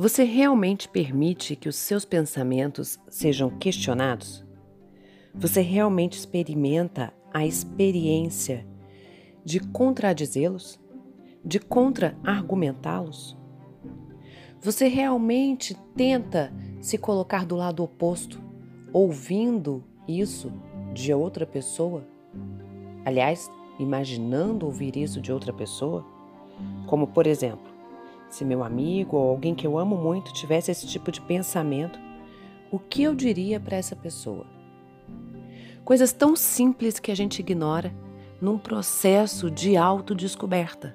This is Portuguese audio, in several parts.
Você realmente permite que os seus pensamentos sejam questionados? Você realmente experimenta a experiência de contradizê-los? De contra-argumentá-los? Você realmente tenta se colocar do lado oposto, ouvindo isso de outra pessoa? Aliás, imaginando ouvir isso de outra pessoa? Como, por exemplo, se meu amigo ou alguém que eu amo muito tivesse esse tipo de pensamento, o que eu diria para essa pessoa? Coisas tão simples que a gente ignora num processo de autodescoberta.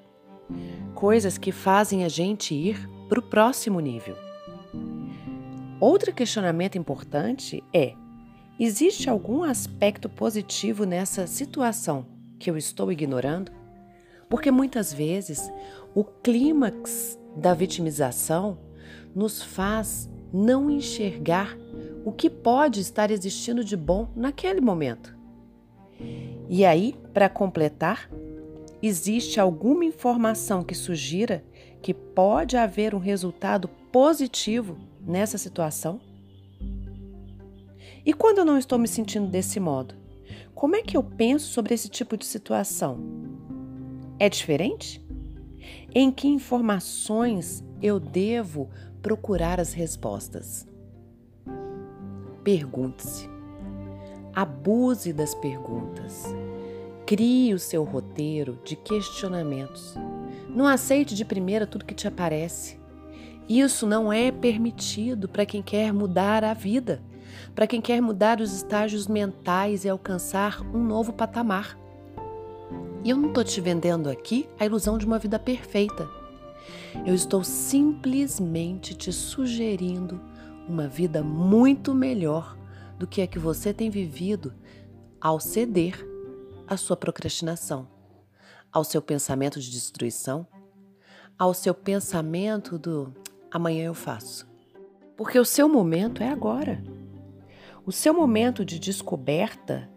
Coisas que fazem a gente ir para o próximo nível. Outro questionamento importante é: existe algum aspecto positivo nessa situação que eu estou ignorando? Porque muitas vezes o clímax da vitimização nos faz não enxergar o que pode estar existindo de bom naquele momento. E aí, para completar, existe alguma informação que sugira que pode haver um resultado positivo nessa situação? E quando eu não estou me sentindo desse modo, como é que eu penso sobre esse tipo de situação? É diferente? Em que informações eu devo procurar as respostas? Pergunte-se. Abuse das perguntas. Crie o seu roteiro de questionamentos. Não aceite de primeira tudo que te aparece. Isso não é permitido para quem quer mudar a vida, para quem quer mudar os estágios mentais e alcançar um novo patamar. E eu não estou te vendendo aqui a ilusão de uma vida perfeita. Eu estou simplesmente te sugerindo uma vida muito melhor do que a que você tem vivido ao ceder à sua procrastinação, ao seu pensamento de destruição, ao seu pensamento do amanhã eu faço. Porque o seu momento é agora. O seu momento de descoberta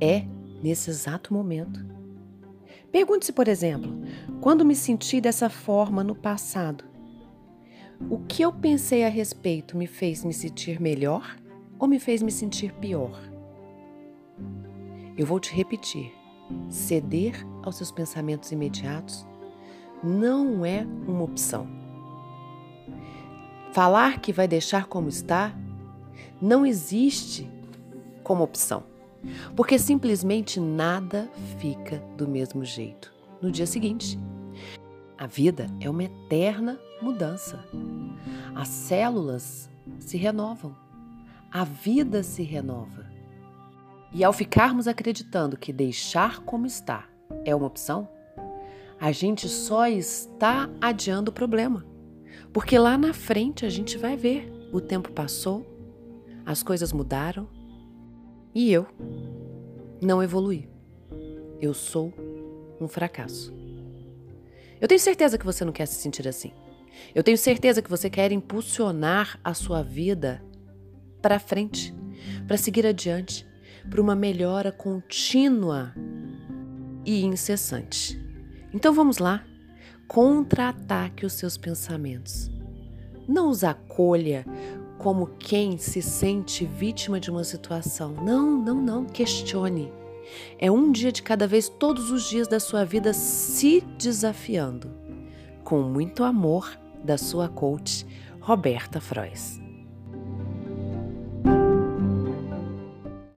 é nesse exato momento. Pergunte-se, por exemplo, quando me senti dessa forma no passado, o que eu pensei a respeito me fez me sentir melhor ou me fez me sentir pior? Eu vou te repetir: ceder aos seus pensamentos imediatos não é uma opção. Falar que vai deixar como está não existe como opção porque simplesmente nada fica do mesmo jeito no dia seguinte. A vida é uma eterna mudança. As células se renovam, a vida se renova. E ao ficarmos acreditando que deixar como está é uma opção, a gente só está adiando o problema. Porque lá na frente a gente vai ver: o tempo passou, as coisas mudaram, e eu não evolui. Eu sou um fracasso. Eu tenho certeza que você não quer se sentir assim. Eu tenho certeza que você quer impulsionar a sua vida para frente, para seguir adiante, para uma melhora contínua e incessante. Então vamos lá, contra-ataque os seus pensamentos. Não os acolha como quem se sente vítima de uma situação. Não, não, não, questione. É um dia de cada vez, todos os dias da sua vida se desafiando. Com muito amor, da sua coach, Roberta Frois.